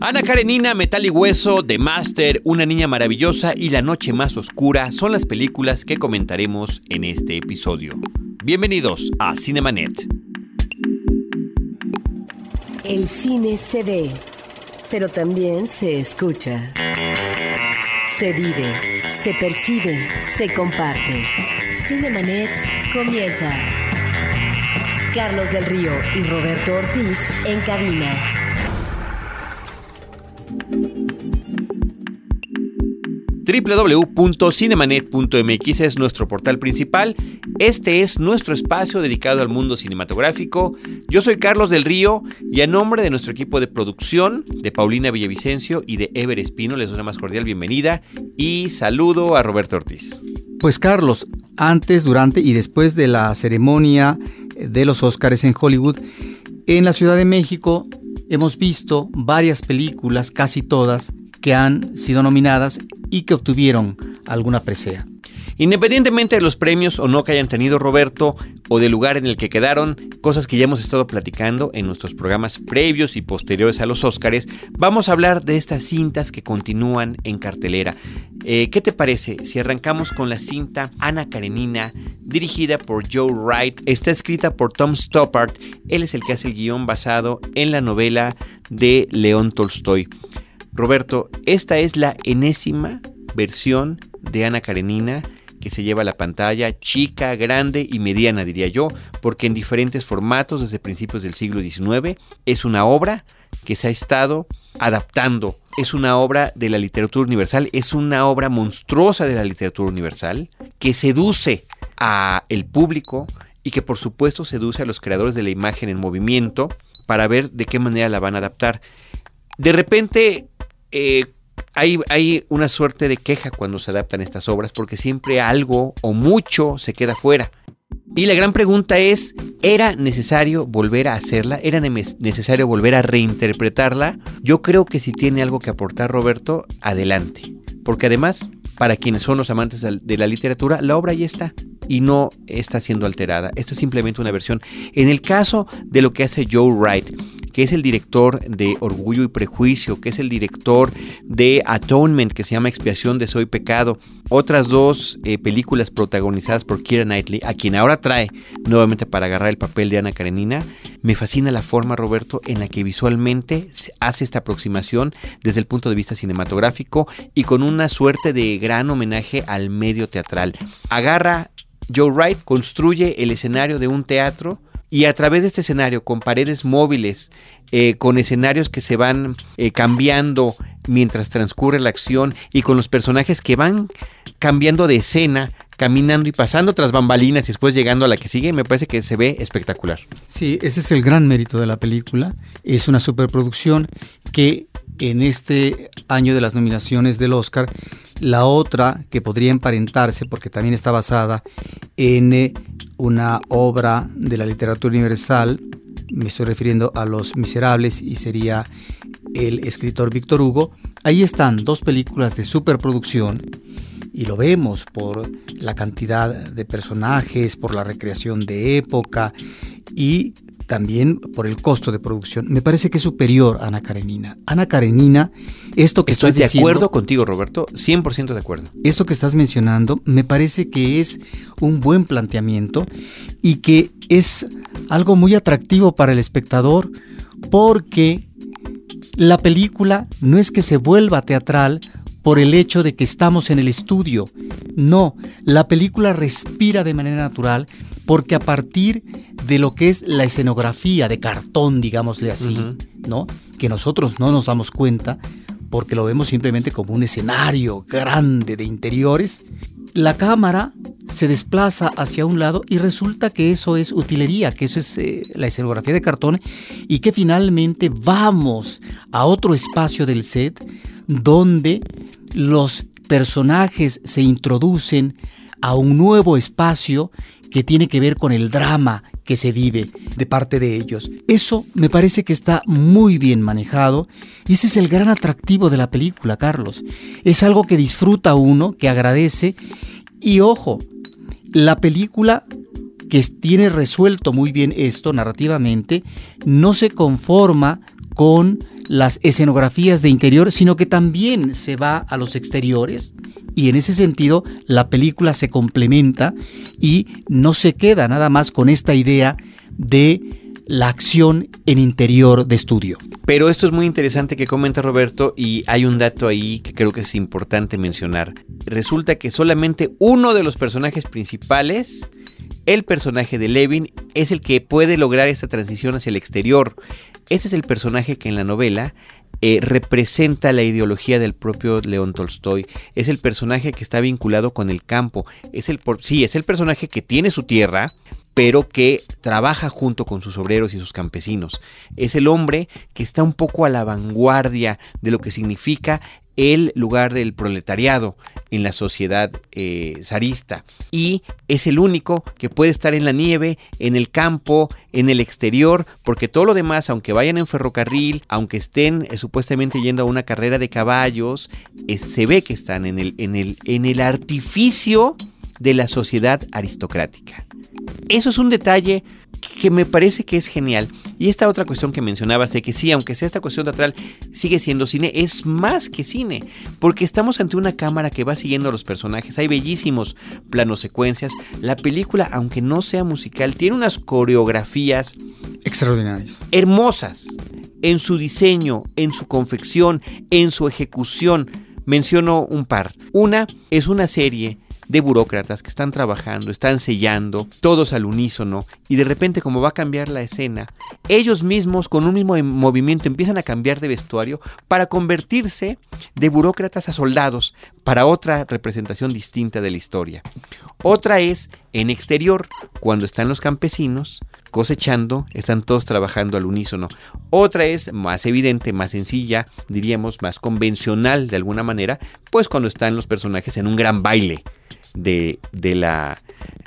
Ana Karenina, Metal y Hueso, The Master, Una Niña Maravillosa y La Noche Más Oscura son las películas que comentaremos en este episodio. Bienvenidos a Cinemanet. El cine se ve, pero también se escucha. Se vive, se percibe, se comparte. Cinemanet comienza. Carlos del Río y Roberto Ortiz en cabina. www.cinemanet.mx es nuestro portal principal. Este es nuestro espacio dedicado al mundo cinematográfico. Yo soy Carlos del Río y a nombre de nuestro equipo de producción, de Paulina Villavicencio y de Ever Espino, les doy una más cordial bienvenida y saludo a Roberto Ortiz. Pues Carlos, antes, durante y después de la ceremonia de los Óscares en Hollywood, en la Ciudad de México hemos visto varias películas, casi todas, que han sido nominadas y que obtuvieron alguna presea. Independientemente de los premios o no que hayan tenido Roberto o del lugar en el que quedaron, cosas que ya hemos estado platicando en nuestros programas previos y posteriores a los Óscares, vamos a hablar de estas cintas que continúan en cartelera. Eh, ¿Qué te parece si arrancamos con la cinta Ana Karenina, dirigida por Joe Wright? Está escrita por Tom Stoppard, él es el que hace el guion basado en la novela de León Tolstoy. Roberto, esta es la enésima versión de Ana Karenina que se lleva la pantalla, chica, grande y mediana, diría yo, porque en diferentes formatos desde principios del siglo XIX es una obra que se ha estado adaptando. Es una obra de la literatura universal, es una obra monstruosa de la literatura universal que seduce a el público y que por supuesto seduce a los creadores de la imagen en movimiento para ver de qué manera la van a adaptar. De repente eh, hay, una suerte de queja cuando se adaptan estas obras porque siempre algo o mucho se queda fuera. Y la gran pregunta es, ¿era necesario volver a hacerla? ¿Era necesario volver a reinterpretarla? Yo creo que si tiene algo que aportar Roberto, adelante. Porque además, para quienes son los amantes de la literatura, la obra ya está y no está siendo alterada. Esto es simplemente una versión. En el caso de lo que hace Joe Wright, que es el director de Orgullo y Prejuicio, que es el director de Atonement, que se llama Expiación de Soy Pecado, otras dos eh, películas protagonizadas por Kira Knightley, a quien ahora trae nuevamente para agarrar el papel de Ana Karenina, me fascina la forma, Roberto, en la que visualmente hace esta aproximación desde el punto de vista cinematográfico y con una suerte de gran homenaje al medio teatral. Agarra Joe Wright, construye el escenario de un teatro, y a través de este escenario, con paredes móviles, eh, con escenarios que se van eh, cambiando mientras transcurre la acción y con los personajes que van cambiando de escena, caminando y pasando tras bambalinas y después llegando a la que sigue, me parece que se ve espectacular. Sí, ese es el gran mérito de la película. Es una superproducción que en este año de las nominaciones del Oscar, la otra que podría emparentarse, porque también está basada en eh, una obra de la literatura universal, me estoy refiriendo a Los Miserables y sería el escritor Víctor Hugo, ahí están dos películas de superproducción y lo vemos por la cantidad de personajes, por la recreación de época y también por el costo de producción. Me parece que es superior a Ana Karenina. Ana Karenina, esto que Estoy estás de acuerdo contigo, Roberto, 100% de acuerdo. Esto que estás mencionando me parece que es un buen planteamiento y que es algo muy atractivo para el espectador porque la película no es que se vuelva teatral por el hecho de que estamos en el estudio. No, la película respira de manera natural porque a partir de lo que es la escenografía de cartón, digámosle así, ¿no? Que nosotros no nos damos cuenta porque lo vemos simplemente como un escenario grande de interiores, la cámara se desplaza hacia un lado y resulta que eso es utilería, que eso es eh, la escenografía de cartón y que finalmente vamos a otro espacio del set donde los personajes se introducen a un nuevo espacio que tiene que ver con el drama que se vive de parte de ellos. Eso me parece que está muy bien manejado y ese es el gran atractivo de la película, Carlos. Es algo que disfruta uno, que agradece y ojo, la película que tiene resuelto muy bien esto narrativamente, no se conforma con las escenografías de interior, sino que también se va a los exteriores y en ese sentido la película se complementa y no se queda nada más con esta idea de la acción en interior de estudio. Pero esto es muy interesante que comenta Roberto y hay un dato ahí que creo que es importante mencionar. Resulta que solamente uno de los personajes principales, el personaje de Levin, es el que puede lograr esta transición hacia el exterior. Ese es el personaje que en la novela eh, representa la ideología del propio León Tolstoy. Es el personaje que está vinculado con el campo. Es el, sí, es el personaje que tiene su tierra, pero que trabaja junto con sus obreros y sus campesinos. Es el hombre que está un poco a la vanguardia de lo que significa el lugar del proletariado en la sociedad eh, zarista. Y es el único que puede estar en la nieve, en el campo, en el exterior, porque todo lo demás, aunque vayan en ferrocarril, aunque estén eh, supuestamente yendo a una carrera de caballos, eh, se ve que están en el, en, el, en el artificio de la sociedad aristocrática. Eso es un detalle que me parece que es genial. Y esta otra cuestión que mencionabas de que sí, aunque sea esta cuestión teatral, sigue siendo cine, es más que cine, porque estamos ante una cámara que va siguiendo a los personajes, hay bellísimos planos secuencias, la película, aunque no sea musical, tiene unas coreografías extraordinarias, hermosas, en su diseño, en su confección, en su ejecución. Menciono un par. Una es una serie de burócratas que están trabajando, están sellando, todos al unísono, y de repente como va a cambiar la escena, ellos mismos con un mismo movimiento empiezan a cambiar de vestuario para convertirse de burócratas a soldados, para otra representación distinta de la historia. Otra es en exterior, cuando están los campesinos cosechando, están todos trabajando al unísono. Otra es más evidente, más sencilla, diríamos más convencional de alguna manera, pues cuando están los personajes en un gran baile de, de, la,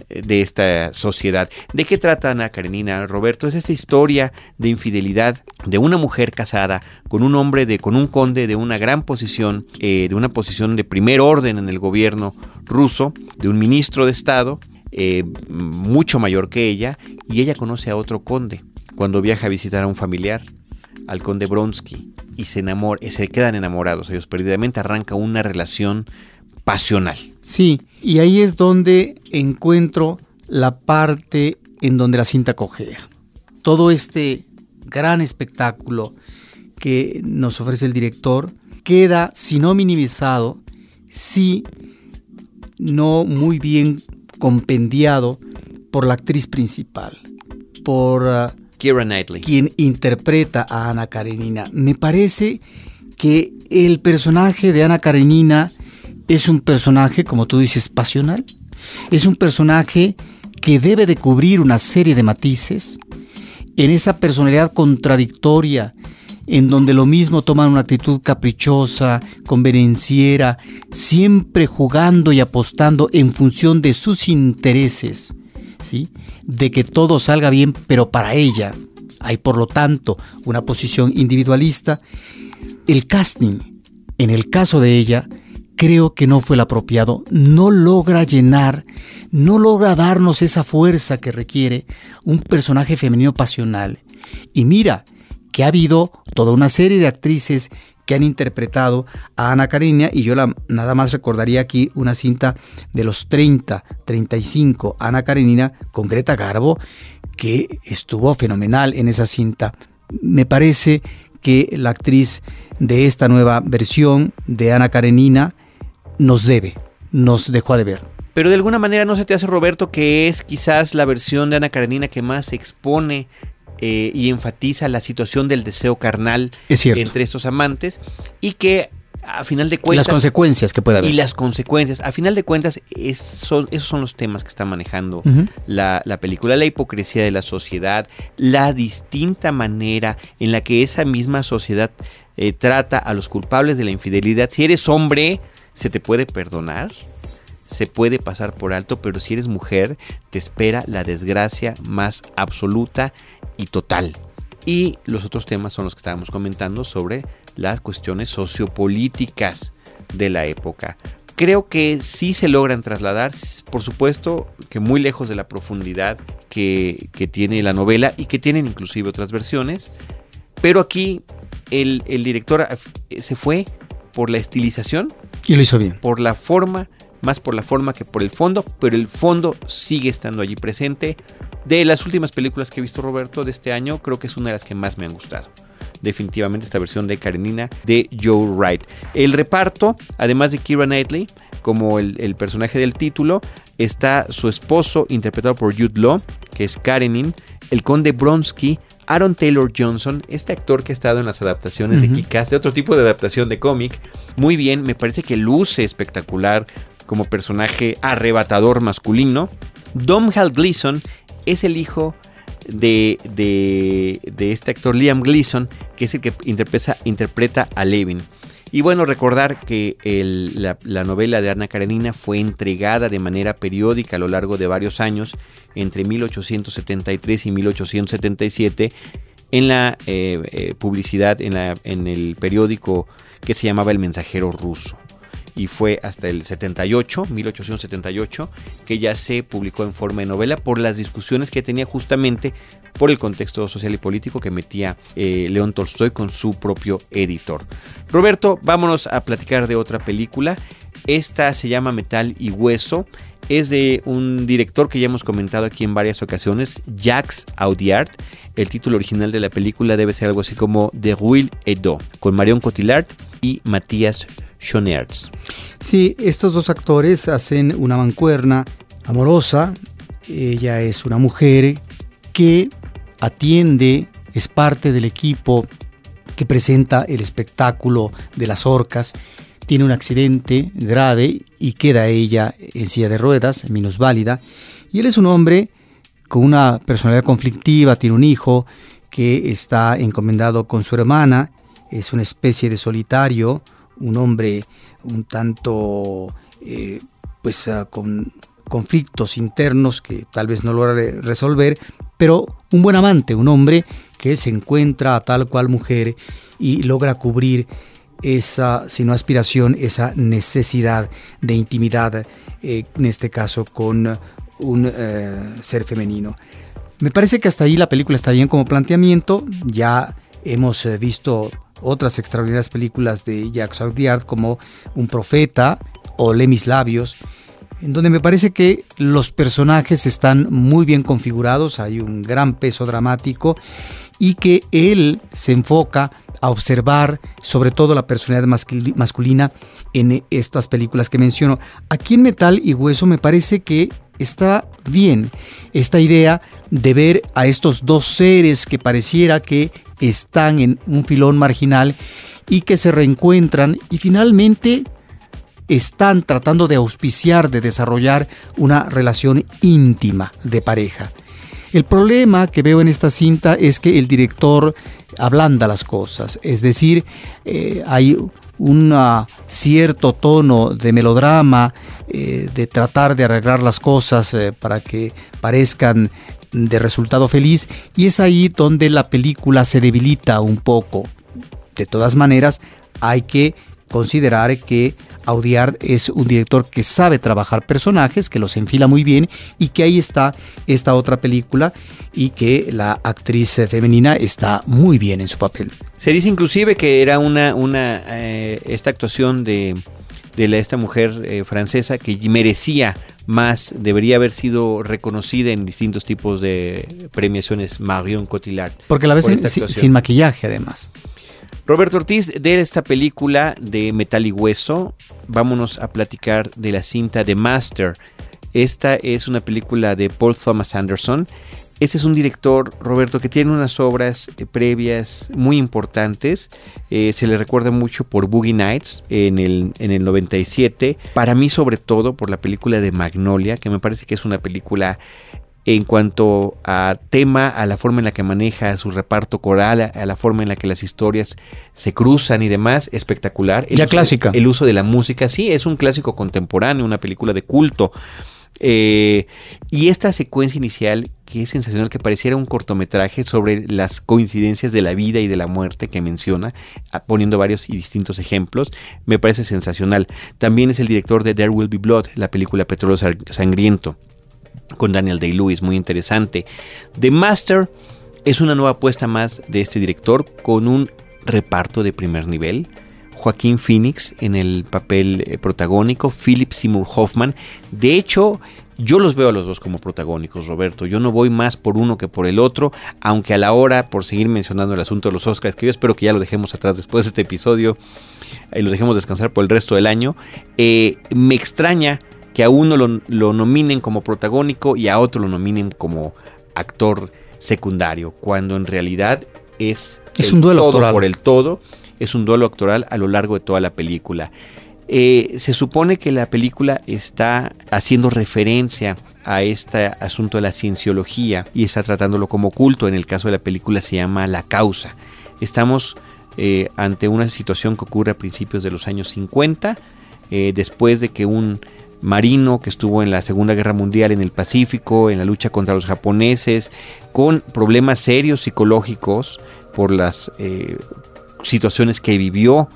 de esta sociedad. ¿De qué trata Ana Karenina, Roberto? Es esta historia de infidelidad de una mujer casada con un hombre, de, con un conde de una gran posición, eh, de una posición de primer orden en el gobierno ruso, de un ministro de Estado, eh, mucho mayor que ella, y ella conoce a otro conde cuando viaja a visitar a un familiar, al conde Bronsky, y se enamora, se quedan enamorados ellos perdidamente, arranca una relación pasional. Sí, y ahí es donde encuentro la parte en donde la cinta cojea. Todo este gran espectáculo que nos ofrece el director queda, si no minimizado, si no muy bien compendiado por la actriz principal, por uh, Knightley, quien interpreta a Ana Karenina. Me parece que el personaje de Ana Karenina es un personaje, como tú dices, pasional. Es un personaje que debe de cubrir una serie de matices en esa personalidad contradictoria, en donde lo mismo toman una actitud caprichosa, convenenciera, siempre jugando y apostando en función de sus intereses, ¿sí? de que todo salga bien, pero para ella hay por lo tanto una posición individualista. El casting, en el caso de ella, creo que no fue el apropiado, no logra llenar, no logra darnos esa fuerza que requiere un personaje femenino pasional. Y mira que ha habido toda una serie de actrices que han interpretado a Ana Karenina y yo nada más recordaría aquí una cinta de los 30, 35, Ana Karenina con Greta Garbo, que estuvo fenomenal en esa cinta. Me parece que la actriz de esta nueva versión de Ana Karenina nos debe, nos dejó de ver. Pero de alguna manera no se te hace, Roberto, que es quizás la versión de Ana Karenina que más expone eh, y enfatiza la situación del deseo carnal entre estos amantes y que a final de cuentas... las consecuencias que puede haber. Y las consecuencias. A final de cuentas, son, esos son los temas que está manejando la, película. La hipocresía de la sociedad, la distinta manera en la que esa misma sociedad eh, trata a los culpables de la infidelidad. Si eres hombre, se te puede perdonar, se puede pasar por alto, pero si eres mujer, te espera la desgracia más absoluta y total. Y los otros temas son los que estábamos comentando sobre las cuestiones sociopolíticas de la época. creo que sí se logran trasladar, por supuesto que muy lejos de la profundidad que, tiene la novela y que tienen inclusive otras versiones, pero aquí el, el director se fue por la estilización. Y lo hizo bien. Por la forma, más por la forma que por el fondo, pero el fondo sigue estando allí presente. De las últimas películas que he visto Roberto de este año, creo que es una de las que más me han gustado definitivamente esta versión de Karenina de Joe Wright. El reparto, además de Kira Knightley, como el, personaje del título, está su esposo, interpretado por Jude Law, que es Karenin, el conde Bronsky, Aaron Taylor Johnson, este actor que ha estado en las adaptaciones de Kick-Ass, de otro tipo de adaptación de cómic, muy bien, me parece que luce espectacular como personaje arrebatador masculino. Dom Hal Gleason es el hijo de, de, este actor Liam Gleason, que es el que interpreta, interpreta a Levin. Y bueno, recordar que la, novela de Ana Karenina fue entregada de manera periódica a lo largo de varios años, entre 1873 y 1877, en la eh, eh, publicidad, en, la, en el periódico que se llamaba El Mensajero Ruso. Y fue hasta el 78, 1878, que ya se publicó en forma de novela por las discusiones que tenía justamente por el contexto social y político que metía eh, León Tolstoy con su propio editor. Roberto, vámonos a platicar de otra película. Esta se llama Metal y Hueso. Es de un director que ya hemos comentado aquí en varias ocasiones, Jacques Audiard. El título original de la película debe ser algo así como The Will Edo, con Marion Cotillard y Matías Schoenertz. Sí, estos dos actores hacen una mancuerna amorosa. Ella es una mujer que atiende, es parte del equipo que presenta el espectáculo de las orcas. Tiene un accidente grave y queda ella en silla de ruedas, minusválida. Y él es un hombre con una personalidad conflictiva, tiene un hijo que está encomendado con su hermana, es una especie de solitario, un hombre un tanto eh, pues ah, con conflictos internos que tal vez no logra resolver, pero un buen amante, un hombre que se encuentra a tal cual mujer y logra cubrir esa, si no aspiración, esa necesidad de intimidad, eh, en este caso con un eh, ser femenino. Me parece que hasta ahí la película está bien como planteamiento, ya hemos visto otras extraordinarias películas de Jacques Audiard como Un Profeta o Le Mis Labios, en donde me parece que los personajes están muy bien configurados, hay un gran peso dramático y que él se enfoca a observar sobre todo la personalidad masculina en estas películas que menciono. Aquí en Metal y Hueso me parece que está bien esta idea de ver a estos dos seres que pareciera que están en un filón marginal y que se reencuentran y finalmente están tratando de auspiciar, de desarrollar una relación íntima de pareja. El problema que veo en esta cinta es que el director ablanda las cosas, es decir, eh, hay un cierto tono de melodrama, eh, de tratar de arreglar las cosas eh, para que parezcan de resultado feliz y es ahí donde la película se debilita un poco. De todas maneras, hay que considerar que Audiard es un director que sabe trabajar personajes, que los enfila muy bien y que ahí está esta otra película y que la actriz femenina está muy bien en su papel. Se dice inclusive que era una, una eh, esta actuación de, de esta mujer eh, francesa que merecía más, debería haber sido reconocida en distintos tipos de premiaciones Marion Cotillard. Porque la ves sin maquillaje además. Roberto Ortiz, de esta película de Metal y Hueso, vámonos a platicar de la cinta de Master. Esta es una película de Paul Thomas Anderson. Este es un director, Roberto, que tiene unas obras eh, previas muy importantes. Eh, se le recuerda mucho por Boogie Nights en el, en el 97. Para mí, sobre todo, por la película de Magnolia, que me parece que es una película en cuanto a tema, a la forma en la que maneja su reparto coral, a, la forma en la que las historias se cruzan y demás, espectacular. ya clásica. El uso de la música, sí, es un clásico contemporáneo, una película de culto. Eh, y esta secuencia inicial que es sensacional, que pareciera un cortometraje sobre las coincidencias de la vida y de la muerte que menciona, poniendo varios y distintos ejemplos. Me parece sensacional. También es el director de There Will Be Blood, la película Petróleo Sangriento, con Daniel Day-Lewis, muy interesante. The Master es una nueva apuesta más de este director con un reparto de primer nivel. Joaquín Phoenix en el papel eh, protagónico, Philip Seymour Hoffman. De hecho, yo los veo a los dos como protagónicos, Roberto. Yo no voy más por uno que por el otro, aunque a la hora, por seguir mencionando el asunto de los Oscars, que yo espero que ya lo dejemos atrás después de este episodio y lo dejemos descansar por el resto del año, eh, me extraña que a uno lo, nominen como protagónico y a otro lo nominen como actor secundario, cuando en realidad es, es un duelo todo por el todo, es un duelo actoral a lo largo de toda la película. Eh, se supone que la película está haciendo referencia a este asunto de la cienciología y está tratándolo como culto. En el caso de la película se llama La Causa. Estamos eh, ante una situación que ocurre a principios de los años 50, eh, después de que un marino que estuvo en la Segunda Guerra Mundial en el Pacífico, en la lucha contra los japoneses, con problemas serios psicológicos por las situaciones que vivió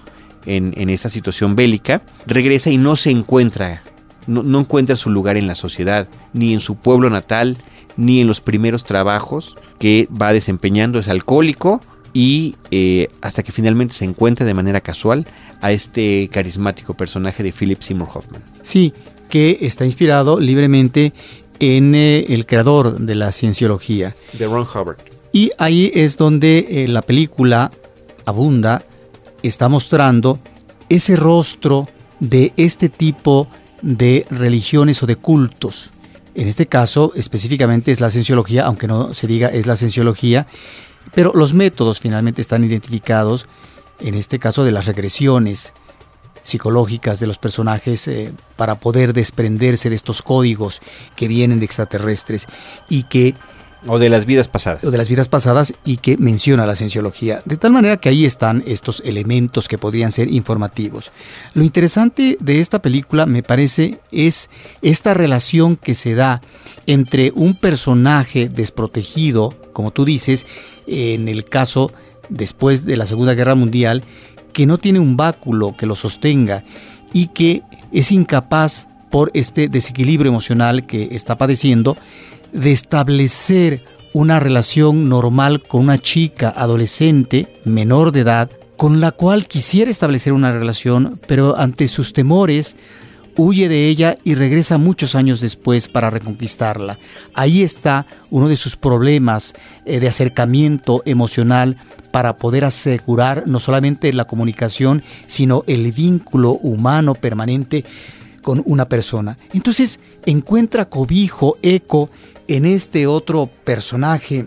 en, esa situación bélica, regresa y no se encuentra, no, encuentra su lugar en la sociedad, ni en su pueblo natal, ni en los primeros trabajos que va desempeñando, es alcohólico y eh, hasta que finalmente se encuentra de manera casual a este carismático personaje de Philip Seymour Hoffman. Sí, que está inspirado libremente en eh, el creador de la cienciología. De Ron Hubbard. Y ahí es donde eh, la película abunda está mostrando ese rostro de este tipo de religiones o de cultos. En este caso, específicamente es la cienciología, aunque no se diga es la cienciología, pero los métodos finalmente están identificados, en este caso de las regresiones psicológicas de los personajes eh, para poder desprenderse de estos códigos que vienen de extraterrestres y que o de las vidas pasadas. O de las vidas pasadas y que menciona la cienciología. De tal manera que ahí están estos elementos que podrían ser informativos. Lo interesante de esta película, me parece, es esta relación que se da entre un personaje desprotegido, como tú dices, en el caso después de la Segunda Guerra Mundial, que no tiene un báculo que lo sostenga y que es incapaz por este desequilibrio emocional que está padeciendo de establecer una relación normal con una chica adolescente menor de edad con la cual quisiera establecer una relación, pero ante sus temores huye de ella y regresa muchos años después para reconquistarla. Ahí está uno de sus problemas eh, de acercamiento emocional para poder asegurar no solamente la comunicación, sino el vínculo humano permanente con una persona. Entonces encuentra cobijo, eco en este otro personaje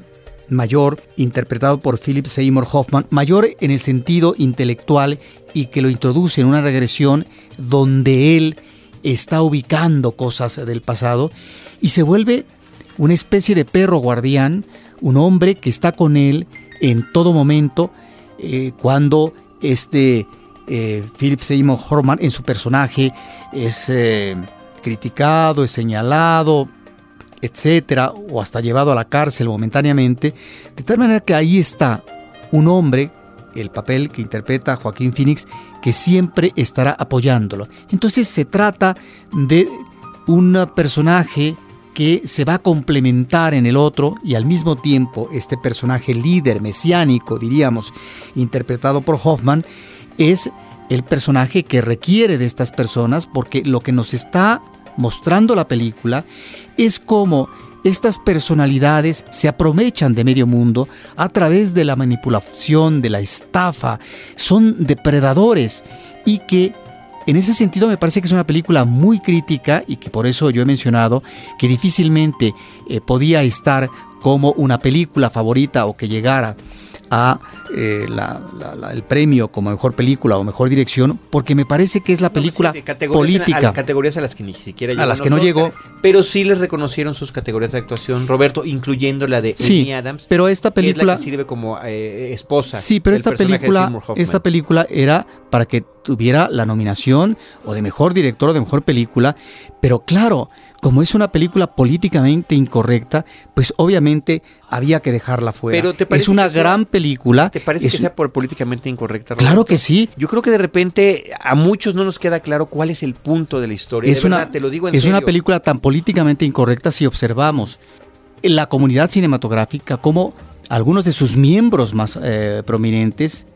mayor, interpretado por Philip Seymour Hoffman, mayor en el sentido intelectual y que lo introduce en una regresión donde él está ubicando cosas del pasado y se vuelve una especie de perro guardián, un hombre que está con él en todo momento eh, cuando este eh, Philip Seymour Hoffman en su personaje es eh, criticado, es señalado, etcétera, o hasta llevado a la cárcel momentáneamente, de tal manera que ahí está un hombre, el papel que interpreta Joaquín Phoenix, que siempre estará apoyándolo. Entonces se trata de un personaje que se va a complementar en el otro y al mismo tiempo este personaje líder, mesiánico, diríamos, interpretado por Hoffman, es el personaje que requiere de estas personas porque lo que nos está mostrando la película es cómo estas personalidades se aprovechan de medio mundo a través de la manipulación, de la estafa, son depredadores y que en ese sentido me parece que es una película muy crítica y que por eso yo he mencionado que difícilmente eh, podía estar como una película favorita o que llegara a eh, el premio como mejor película o mejor dirección, porque me parece que es la película política. A, categorías a las que ni siquiera llegó. A las que no llegó. Pero sí les reconocieron sus categorías de actuación, Roberto, incluyendo la de sí, Adams. Pero esta película. sirve como eh, esposa. Sí, pero esta película, esta película era para que tuviera la nominación o de mejor director o de mejor película, pero claro, como es una película políticamente incorrecta, pues obviamente había que dejarla fuera. Pero ¿te parece es una que sea- gran película. ¿Te parece es que sea por políticamente incorrecta? Claro que sí. Yo creo que de repente a muchos no nos queda claro cuál es el punto de la historia. Es De una, te lo digo en es una película tan políticamente incorrecta si observamos en la comunidad cinematográfica como algunos de sus miembros más eh, prominentes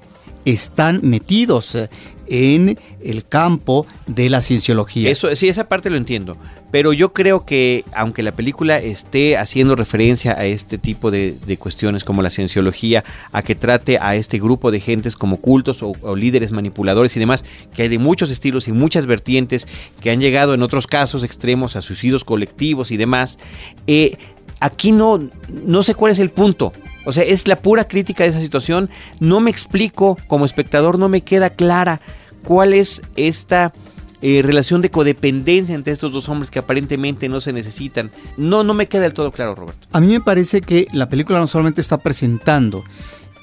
están metidos eh, en el campo de la cienciología. Eso, sí, esa parte lo entiendo. Pero yo creo que, aunque la película esté haciendo referencia a este tipo de, cuestiones como la cienciología, a que trate a este grupo de gentes como cultos o, o líderes manipuladores y demás, que hay de muchos estilos y muchas vertientes que han llegado en otros casos extremos a suicidios colectivos y demás, eh, aquí no, no sé cuál es el punto. O sea, es la pura crítica de esa situación. No me explico, como espectador, no me queda clara cuál es esta eh, relación de codependencia entre estos dos hombres que aparentemente no se necesitan. No, no me queda del todo claro, Roberto. A mí me parece que la película no solamente está presentando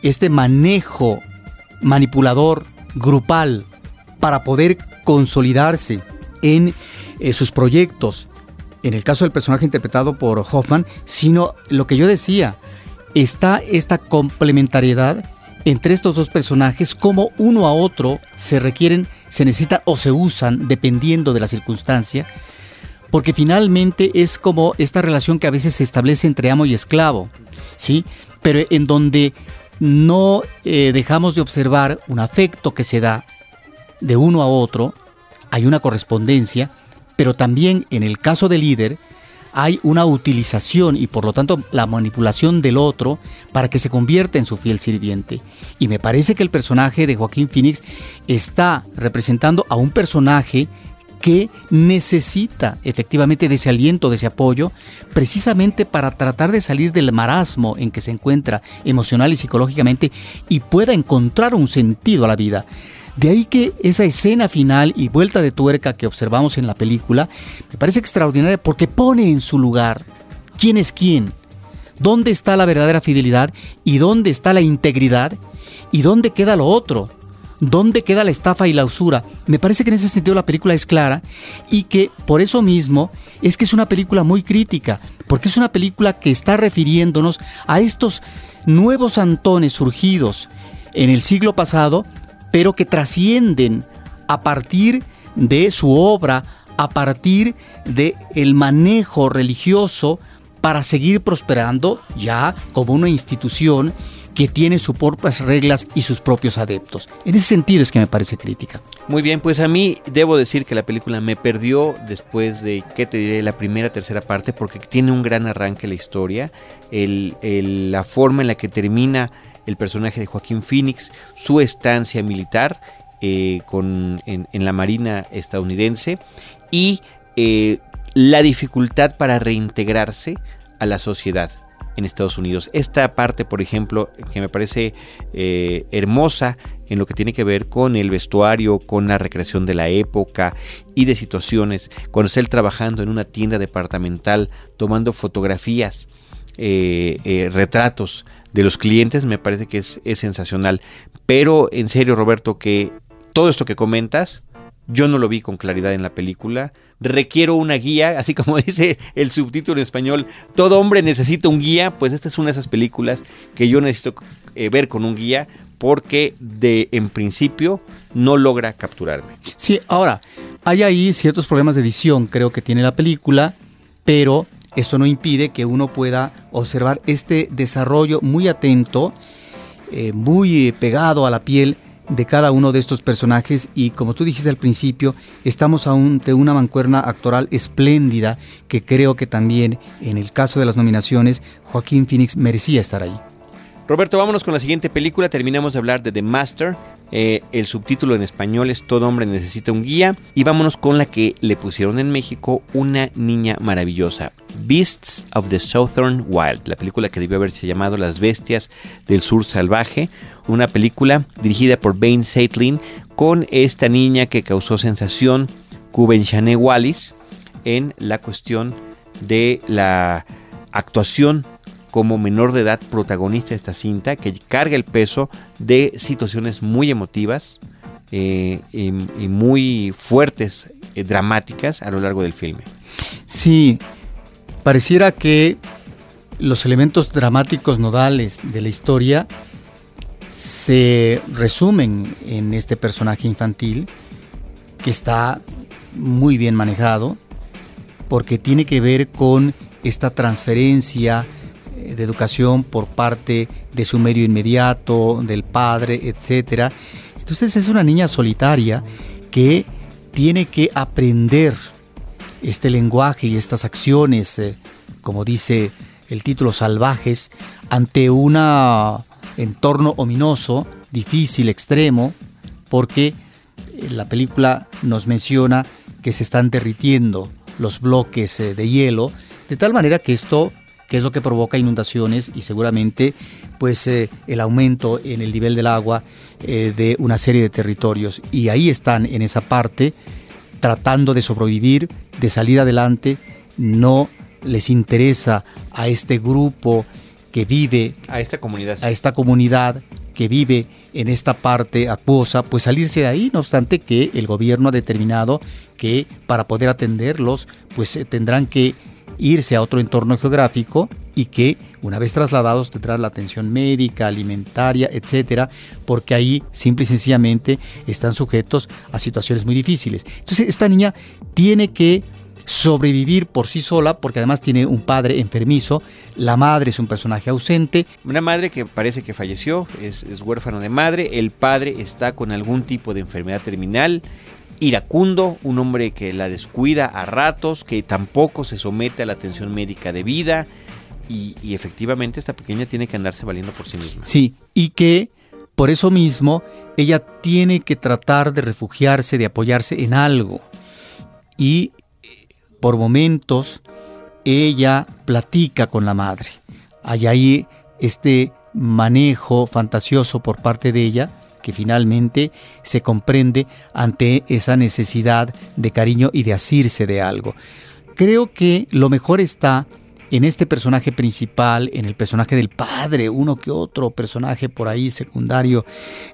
este manejo manipulador grupal para poder consolidarse en eh, sus proyectos, en el caso del personaje interpretado por Hoffman, sino lo que yo decía, está esta complementariedad entre estos dos personajes, como uno a otro se requieren, se necesitan o se usan dependiendo de la circunstancia, porque finalmente es como esta relación que a veces se establece entre amo y esclavo, ¿sí? Pero en donde no eh, dejamos de observar un afecto que se da de uno a otro, hay una correspondencia, pero también en el caso del líder hay una utilización y por lo tanto la manipulación del otro para que se convierta en su fiel sirviente. Y me parece que el personaje de Joaquín Phoenix está representando a un personaje que necesita efectivamente de ese aliento, de ese apoyo, precisamente para tratar de salir del marasmo en que se encuentra emocional y psicológicamente y pueda encontrar un sentido a la vida. De ahí que esa escena final y vuelta de tuerca que observamos en la película me parece extraordinaria porque pone en su lugar quién es quién, dónde está la verdadera fidelidad y dónde está la integridad y dónde queda lo otro, dónde queda la estafa y la usura. Me parece que en ese sentido la película es clara y que por eso mismo es que es una película muy crítica, porque es una película que está refiriéndonos a estos nuevos Antones surgidos en el siglo pasado pero que trascienden a partir de su obra, a partir de manejo religioso para seguir prosperando ya como una institución que tiene sus propias reglas y sus propios adeptos. En ese sentido es que me parece crítica. Muy bien, pues a mí debo decir que la película me perdió después de, ¿qué te diré?, la primera, tercera parte, porque tiene un gran arranque la historia, la forma en la que termina el personaje de Joaquín Phoenix, su estancia militar eh, con, en, la Marina estadounidense y eh, la dificultad para reintegrarse a la sociedad en Estados Unidos. Esta parte, por ejemplo, que me parece eh, hermosa en lo que tiene que ver con el vestuario, con la recreación de la época y de situaciones, cuando está él trabajando en una tienda departamental tomando fotografías, retratos de los clientes me parece que es, es, sensacional. Pero en serio, Roberto, que todo esto que comentas, yo no lo vi con claridad en la película. Requiero una guía, así como dice el subtítulo en español, todo hombre necesita un guía, pues esta es una de esas películas que yo necesito eh, ver con un guía porque de en principio no logra capturarme. Sí, ahora, hay ahí ciertos problemas de edición, creo que tiene la película, pero esto no impide que uno pueda observar este desarrollo muy atento, eh, muy pegado a la piel de cada uno de estos personajes y como tú dijiste al principio, estamos ante una mancuerna actoral espléndida que creo que también en el caso de las nominaciones Joaquín Phoenix merecía estar ahí. Roberto, vámonos con la siguiente película. Terminamos de hablar de The Master. Eh, el subtítulo en español es Todo hombre necesita un guía. Y vámonos con la que le pusieron en México Una niña maravillosa. Beasts of the Southern Wild. La película que debió haberse llamado Las bestias del sur salvaje. Una película dirigida por Bain Saitlin con esta niña que causó sensación, Kubenshane Wallis, en la cuestión de la actuación como menor de edad protagonista de esta cinta que carga el peso de situaciones muy emotivas, eh, y, muy fuertes, eh, dramáticas a lo largo del filme. Sí, pareciera que los elementos dramáticos nodales de la historia se resumen en este personaje infantil que está muy bien manejado porque tiene que ver con esta transferencia de educación por parte de su medio inmediato, del padre, etc. Entonces es una niña solitaria que tiene que aprender este lenguaje y estas acciones, eh, como dice el título, salvajes, ante un entorno ominoso, difícil, extremo, porque eh, la película nos menciona que se están derritiendo los bloques eh, de hielo, de tal manera que esto, que es lo que provoca inundaciones y seguramente pues el aumento en el nivel del agua de una serie de territorios. Y ahí están en esa parte tratando de sobrevivir, de salir adelante, no les interesa a este grupo que vive, a esta comunidad, a esta comunidad que vive en esta parte acuosa, pues salirse de ahí, no obstante que el gobierno ha determinado que para poder atenderlos, pues eh, tendrán que irse a otro entorno geográfico y que una vez trasladados tendrán la atención médica, alimentaria, etcétera, porque ahí simple y sencillamente están sujetos a situaciones muy difíciles. Entonces, esta niña tiene que sobrevivir por sí sola, porque además tiene un padre enfermizo, la madre es un personaje ausente. Una madre que parece que falleció, es, es huérfano de madre, el padre está con algún tipo de enfermedad terminal, iracundo, un hombre que la descuida a ratos, que tampoco se somete a la atención médica debida y, efectivamente esta pequeña tiene que andarse valiendo por sí misma. Sí, y que por eso mismo ella tiene que tratar de refugiarse, de apoyarse en algo. Y por momentos ella platica con la madre. Hay ahí este manejo fantasioso por parte de ella que finalmente se comprende ante esa necesidad de cariño y de asirse de algo. Creo que lo mejor está en este personaje principal, en el personaje del padre, uno que otro personaje por ahí secundario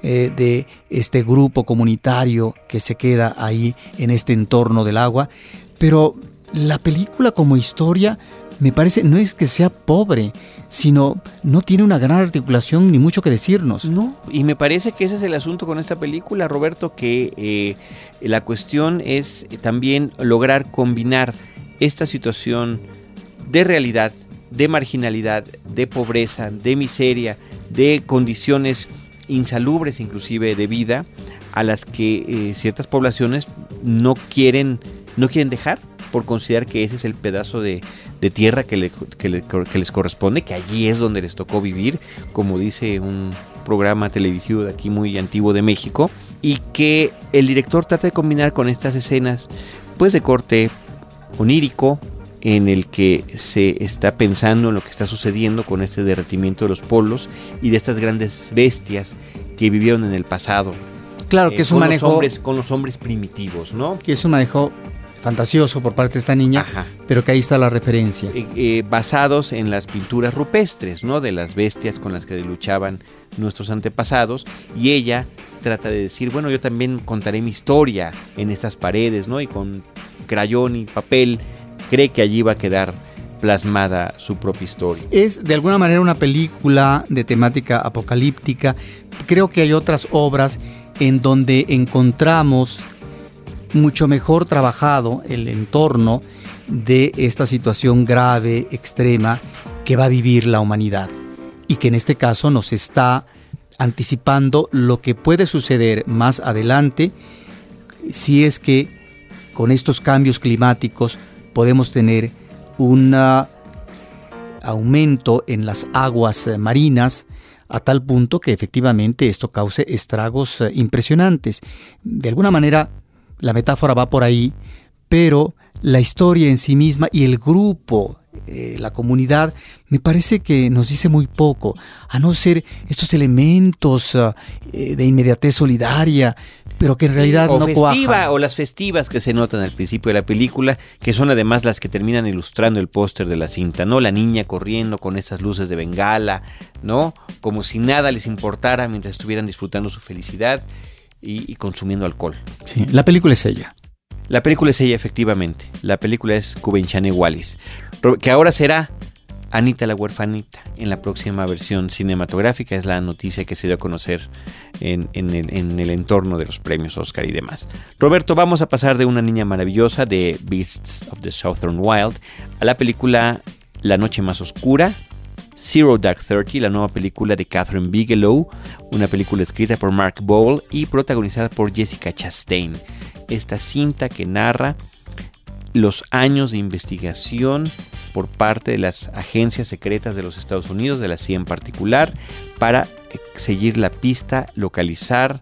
eh, de este grupo comunitario que se queda ahí en este entorno del agua, pero la película como historia me parece no es que sea pobre, sino no tiene una gran articulación ni mucho que decirnos. No, y me parece que ese es el asunto con esta película, Roberto, que eh, la cuestión es también lograr combinar esta situación de realidad, de marginalidad, de pobreza, de miseria, de condiciones insalubres inclusive de vida a las que eh, ciertas poblaciones no quieren, no quieren dejar por considerar que ese es el pedazo de, tierra que, les corresponde, que allí es donde les tocó vivir, como dice un programa televisivo de aquí muy antiguo de México, y que el director trata de combinar con estas escenas, pues de corte onírico, en el que se está pensando en lo que está sucediendo con este derretimiento de los polos y de estas grandes bestias que vivieron en el pasado. Claro, que eh, es un manejo. hombres, con los hombres primitivos, ¿no? Que es un manejo fantasioso por parte de esta niña, pero que ahí está la referencia. Eh, eh, basados en las pinturas rupestres, ¿no? De las bestias con las que luchaban nuestros antepasados y ella trata de decir, bueno, yo también contaré mi historia en estas paredes, ¿no? Y con crayón y papel cree que allí va a quedar plasmada su propia historia. Es de alguna manera una película de temática apocalíptica. Creo que hay otras obras en donde encontramos mucho mejor trabajado el entorno de esta situación grave, extrema, que va a vivir la humanidad. Y que en este caso nos está anticipando lo que puede suceder más adelante si es que con estos cambios climáticos podemos tener un aumento en las aguas marinas a tal punto que efectivamente esto cause estragos eh, impresionantes. De alguna manera la metáfora va por ahí, pero la historia en sí misma y el grupo, eh, la comunidad, me parece que nos dice muy poco, a no ser estos elementos ah, eh, de inmediatez solidaria, pero que en realidad o no festiva, O las festivas que se notan al principio de la película, que son además las que terminan ilustrando el póster de la cinta, ¿no? La niña corriendo con esas luces de bengala, ¿no? Como si nada les importara mientras estuvieran disfrutando su felicidad y, consumiendo alcohol. Sí, la película es ella. La película es ella, efectivamente. La película es Kubenchane Wallis, que ahora será Anita la huerfanita en la próxima versión cinematográfica. Es la noticia que se dio a conocer en, el, en, el, entorno de los premios Oscar y demás. Roberto, vamos a pasar de una niña maravillosa de Beasts of the Southern Wild a la película La Noche Más Oscura. Zero Dark Thirty, la nueva película de Catherine Bigelow, una película escrita por Mark Bowl y protagonizada por Jessica Chastain. Esta cinta que narra los años de investigación por parte de las agencias secretas de los Estados Unidos, de la CIA en particular, para eh, seguir la pista, localizar,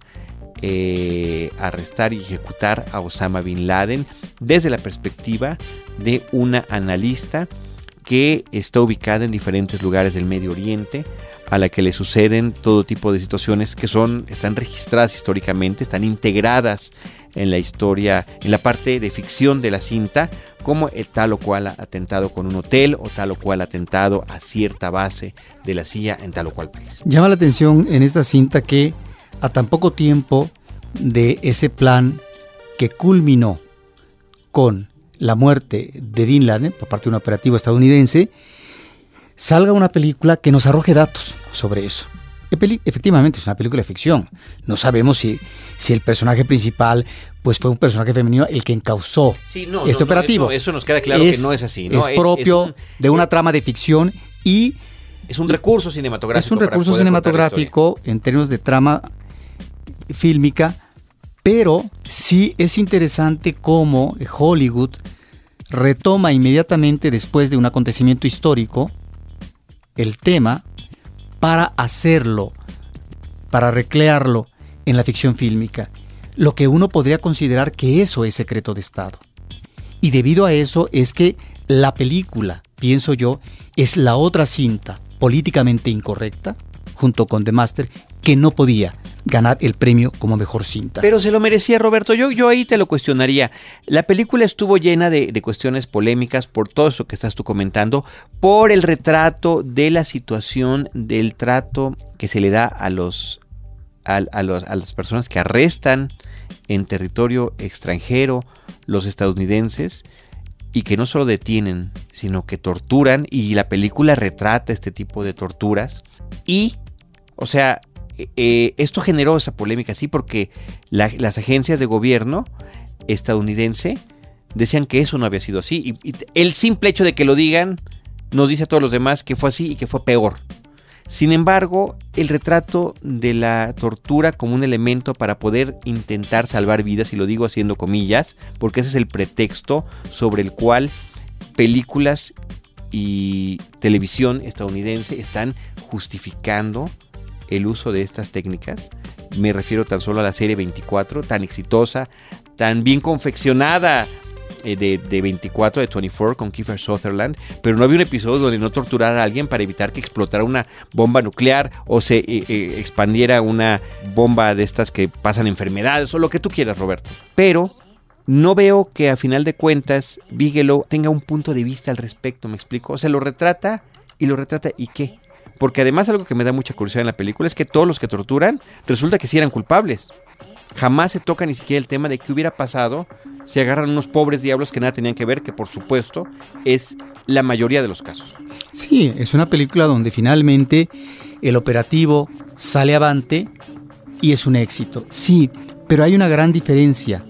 eh, arrestar y ejecutar a Osama Bin Laden desde la perspectiva de una analista que está ubicada en diferentes lugares del Medio Oriente, a la que le suceden todo tipo de situaciones que son, están registradas históricamente, están integradas en la historia, en la parte de ficción de la cinta, como tal o cual atentado con un hotel o tal o cual atentado a cierta base de la CIA en tal o cual país. Llama la atención en esta cinta que a tan poco tiempo de ese plan que culminó con la muerte de Bin Laden por parte de un operativo estadounidense, salga una película que nos arroje datos sobre eso. Efectivamente, es una película de ficción. No sabemos si, si el personaje principal pues fue un personaje femenino el que encausó este operativo. eso, nos queda claro que no es así. Es, propio de una trama de ficción y... Es un recurso cinematográfico. Es un recurso cinematográfico en términos de trama fílmica, pero sí es interesante cómo Hollywood retoma inmediatamente después de un acontecimiento histórico el tema para hacerlo, para recrearlo en la ficción fílmica, lo que uno podría considerar que eso es secreto de Estado. Y debido a eso es que la película, pienso yo, es la otra cinta políticamente incorrecta, junto con The Master, que no podía ganar el premio como mejor cinta. Pero se lo merecía Roberto, yo, yo ahí te lo cuestionaría. La película estuvo llena de, cuestiones polémicas por todo eso que estás tú comentando, por el retrato de la situación del trato que se le da a los a, los, a las personas que arrestan en territorio extranjero los estadounidenses y que no solo detienen, sino que torturan y la película retrata este tipo de torturas y, o sea, eh, esto generó esa polémica, sí, porque las agencias de gobierno estadounidense decían que eso no había sido así. Y, el simple hecho de que lo digan nos dice a todos los demás que fue así y que fue peor. Sin embargo, el retrato de la tortura como un elemento para poder intentar salvar vidas, y lo digo haciendo comillas, porque ese es el pretexto sobre el cual películas y televisión estadounidense están justificando el uso de estas técnicas. Me refiero tan solo a la serie 24, tan exitosa, tan bien confeccionada eh, de, 24, de 24 con Kiefer Sutherland, pero no había un episodio donde no torturara a alguien para evitar que explotara una bomba nuclear o se eh, eh, expandiera una bomba de estas que pasan enfermedades o lo que tú quieras, Roberto. Pero no veo que a final de cuentas Bigelow tenga un punto de vista al respecto, me explico. O sea, lo retrata y lo retrata y qué. Porque además algo que me da mucha curiosidad en la película es que todos los que torturan resulta que sí eran culpables. Jamás se toca ni siquiera el tema de qué hubiera pasado si agarran unos pobres diablos que nada tenían que ver, que por supuesto es la mayoría de los casos. Sí, es una película donde finalmente el operativo sale avante y es un éxito. Sí, pero hay una gran diferencia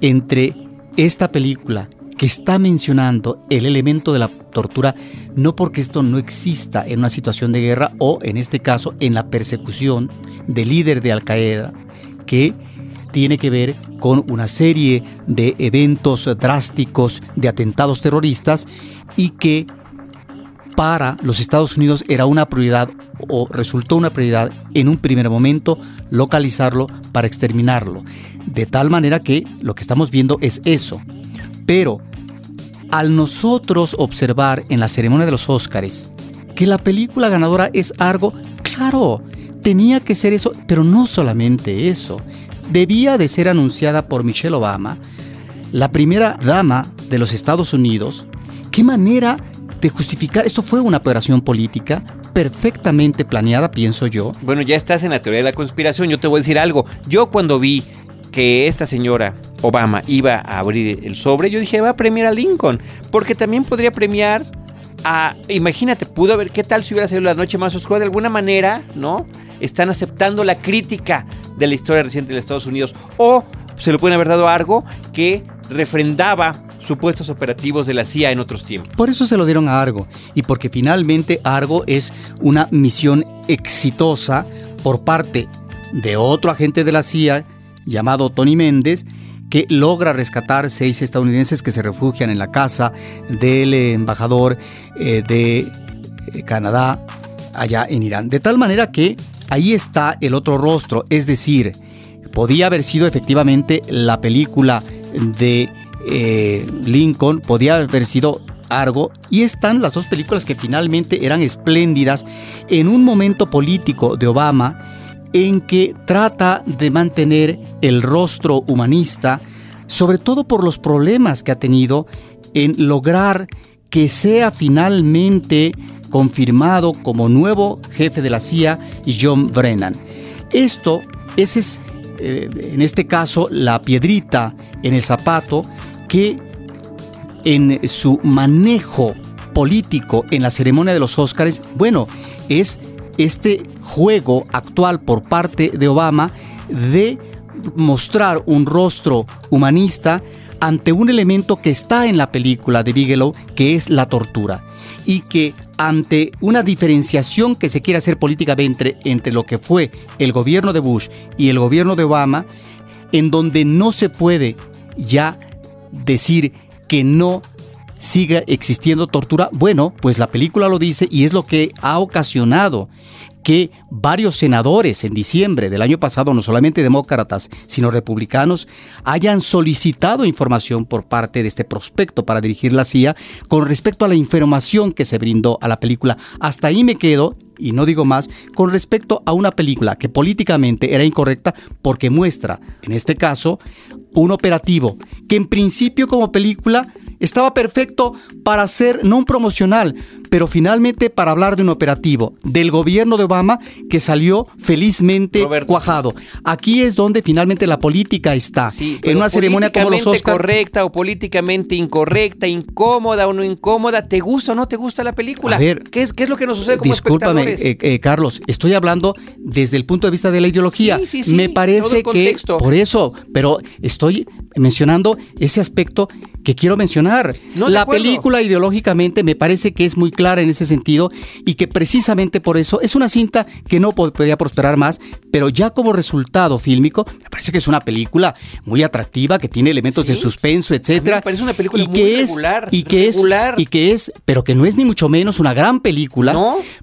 entre esta película que está mencionando el elemento de la tortura, no porque esto no exista en una situación de guerra o, en este caso, en la persecución del líder de Al Qaeda, que tiene que ver con una serie de eventos drásticos de atentados terroristas y que para los Estados Unidos era una prioridad o resultó una prioridad en un primer momento localizarlo para exterminarlo. De tal manera que lo que estamos viendo es eso. Pero al nosotros observar en la ceremonia de los Óscares que la película ganadora es algo, claro, tenía que ser eso, pero no solamente eso. Debía de ser anunciada por Michelle Obama, la primera dama de los Estados Unidos. ¿Qué manera de justificar? Esto fue una operación política perfectamente planeada, pienso yo. Bueno, ya estás en la teoría de la conspiración. Yo te voy a decir algo. Yo cuando vi que esta señora Obama iba a abrir el sobre, yo dije, va a premiar a Lincoln, porque también podría premiar a, imagínate, pudo haber, ¿qué tal si hubiera sido la noche más oscura? De alguna manera, ¿no? Están aceptando la crítica de la historia reciente de los Estados Unidos, o se le pueden haber dado algo que refrendaba supuestos operativos de la CIA en otros tiempos. Por eso se lo dieron a Argo y porque finalmente Argo es una misión exitosa por parte de otro agente de la CIA llamado Tony Méndez que logra rescatar seis estadounidenses que se refugian en la casa del embajador eh, de eh, Canadá allá en Irán. De tal manera que ahí está el otro rostro, es decir, podía haber sido efectivamente la película de eh, Lincoln, podía haber sido Argo, y están las dos películas que finalmente eran espléndidas en un momento político de Obama en que trata de mantener el rostro humanista, sobre todo por los problemas que ha tenido en lograr que sea finalmente confirmado como nuevo jefe de la CIA John Brennan. Esto, ese es eh, en este caso la piedrita en el zapato que en su manejo político en la ceremonia de los Óscares, bueno, es este juego actual por parte de Obama de mostrar un rostro humanista ante un elemento que está en la película de Bigelow, que es la tortura, y que ante una diferenciación que se quiere hacer políticamente entre lo que fue el gobierno de Bush y el gobierno de Obama, en donde no se puede ya decir que no siga existiendo tortura, bueno, pues la película lo dice y es lo que ha ocasionado que varios senadores en diciembre del año pasado, no solamente demócratas, sino republicanos, hayan solicitado información por parte de este prospecto para dirigir la CIA con respecto a la información que se brindó a la película. Hasta ahí me quedo y no digo más, con respecto a una película que políticamente era incorrecta porque muestra, en este caso, un operativo que en principio como película estaba perfecto para ser no un promocional, pero finalmente para hablar de un operativo del gobierno de Obama que salió felizmente cuajado. Aquí es donde finalmente la política está. en una ceremonia como los Oscars. correcta o políticamente incorrecta, incómoda o no incómoda, ¿te gusta o no te gusta la película? A ver, ¿qué es, qué es lo que nos sucede como Discúlpame, eh, eh, Carlos, estoy hablando desde el punto de vista de la ideología. Sí, sí, Me parece que por eso, pero estoy mencionando ese aspecto que quiero mencionar. la película ideológicamente me parece que es muy clara en ese sentido y que precisamente por eso es una cinta que no podía prosperar más, pero ya como resultado fílmico me parece que es una película muy atractiva que tiene elementos de suspenso, etcétera. Me parece una película y que es, y que es y que es, pero que no es ni mucho menos una gran película,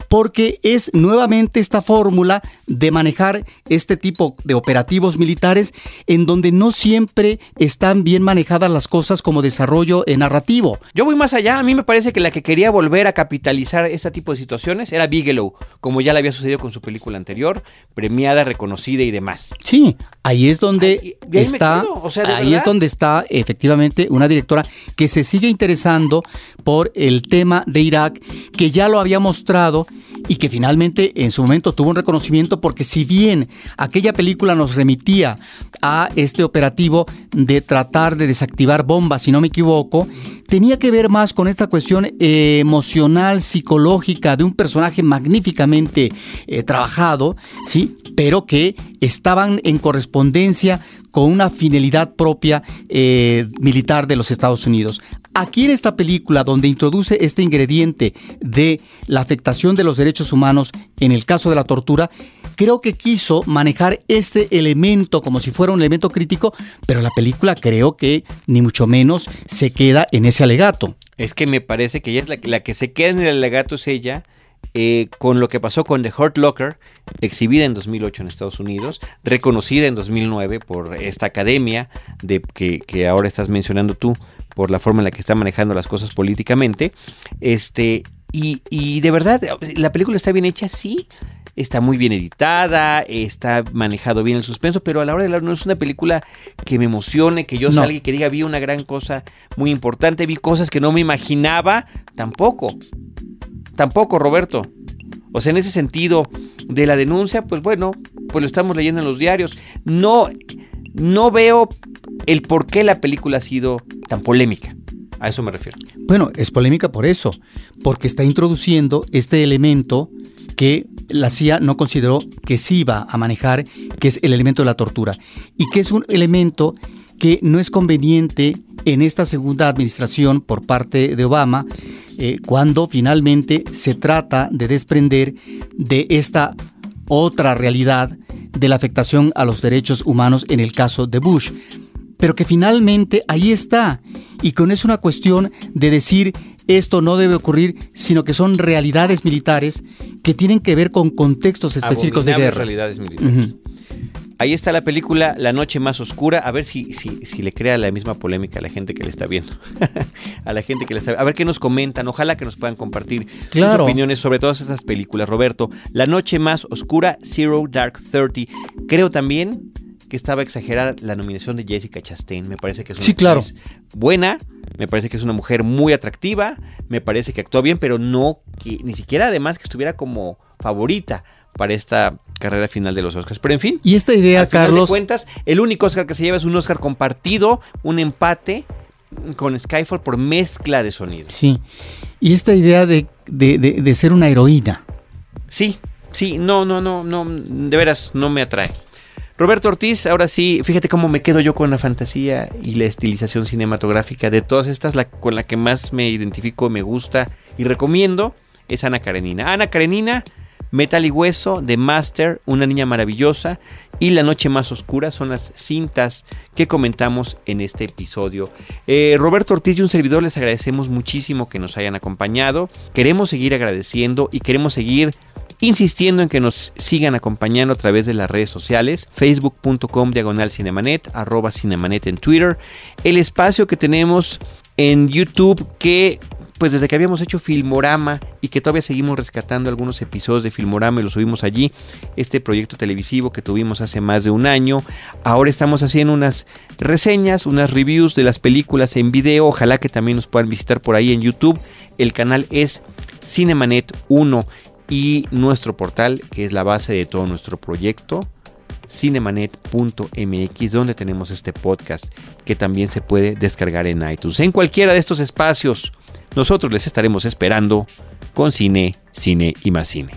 porque es nuevamente esta fórmula de manejar este tipo de operativos militares en donde no siempre están bien manejadas las cosas como desarrollo narrativo. Yo voy más allá, a mí me parece que la que quería volver a capitalizar este tipo de situaciones era Bigelow, como ya le había sucedido con su película anterior, premiada, reconocida y demás. Sí, ahí es donde está, ahí es donde está efectivamente una directora que se sigue interesando por el tema de Irak, que ya lo había mostrado y que finalmente en su momento tuvo un reconocimiento porque si bien aquella película nos remitía a este operativo de tratar de desactivar bombas, si no me equivoco, tenía que ver más con esta cuestión eh, emocional, psicológica de un personaje magníficamente eh, trabajado, ¿sí? pero que estaban en correspondencia con una finalidad propia eh, militar de los Estados Unidos. Aquí en esta película, donde introduce este ingrediente de la afectación de los derechos humanos en el caso de la tortura, creo que quiso manejar este elemento como si fuera un elemento crítico, pero la película creo que ni mucho menos se queda en ese alegato. Es que me parece que ella es la, la que se queda en el alegato es ella eh, con lo que pasó con The Hurt Locker, exhibida en 2008 en Estados Unidos, reconocida en 2009 por esta academia de, que, ahora estás mencionando tú, por la forma en la que está manejando las cosas políticamente. Este, y, de verdad, la película está bien hecha, sí, está muy bien editada, está manejado bien el suspenso, pero a la hora de la no es una película que me emocione, que yo salga y que diga vi una gran cosa muy importante, vi cosas que no me imaginaba, tampoco. Tampoco, Roberto. O sea, en ese sentido de la denuncia, pues bueno, pues lo estamos leyendo en los diarios. No, no veo el por qué la película ha sido tan polémica. A eso me refiero. Bueno, es polémica por eso, porque está introduciendo este elemento que la CIA no consideró que sí iba a manejar, que es el elemento de la tortura, y que es un elemento que no es conveniente en esta segunda administración por parte de Obama, eh, cuando finalmente se trata de desprender de esta otra realidad de la afectación a los derechos humanos en el caso de Bush. Pero que finalmente ahí está, y con es una cuestión de decir esto no debe ocurrir, sino que son realidades militares que tienen que ver con contextos específicos de guerra. realidades militares. Ahí está la película La Noche Más Oscura. A ver si, si, si le crea la misma polémica a la gente que le está viendo. a la gente que le está A ver qué nos comentan. Ojalá que nos puedan compartir sus opiniones sobre todas esas películas. Roberto, La Noche Más Oscura, Zero Dark Thirty. Creo también que estaba exagerada la nominación de Jessica Chastain. Me parece que es una sí, claro. buena. Me parece que es una mujer muy atractiva. Me parece que actuó bien, pero no que ni siquiera además que estuviera como favorita para esta carrera final de los Oscars. Pero en fin. Y esta idea, al Carlos. De cuentas, el único Oscar que se lleva es un Oscar compartido, un empate con Skyfall por mezcla de sonido. Sí. Y esta idea de, de, de ser una heroína. Sí, sí, no, no, no, no, de veras no me atrae. Roberto Ortiz, ahora sí, fíjate cómo me quedo yo con la fantasía y la estilización cinematográfica de todas estas, la, con la que más me identifico, me gusta y recomiendo es Ana Karenina. Ana Karenina Metal y Hueso, The Master, Una Niña Maravillosa y La Noche Más Oscura son las cintas que comentamos en este episodio. Eh, Roberto Ortiz y un servidor les agradecemos muchísimo que nos hayan acompañado. Queremos seguir agradeciendo y queremos seguir insistiendo en que nos sigan acompañando a través de las redes sociales, facebook.com diagonal cinemanet, arroba cinemanet en Twitter, el espacio que tenemos en YouTube que pues desde que habíamos hecho Filmorama y que todavía seguimos rescatando algunos episodios de Filmorama y los subimos allí, este proyecto televisivo que tuvimos hace más de un año, ahora estamos haciendo unas reseñas, unas reviews de las películas en video, ojalá que también nos puedan visitar por ahí en YouTube, el canal es Cinemanet 1 y nuestro portal que es la base de todo nuestro proyecto cinemanet.mx donde tenemos este podcast que también se puede descargar en iTunes. En cualquiera de estos espacios nosotros les estaremos esperando con cine, cine y más cine.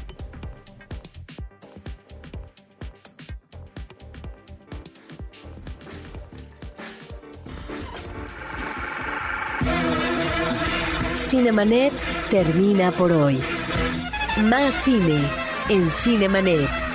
Cinemanet termina por hoy. Más cine en Cinemanet.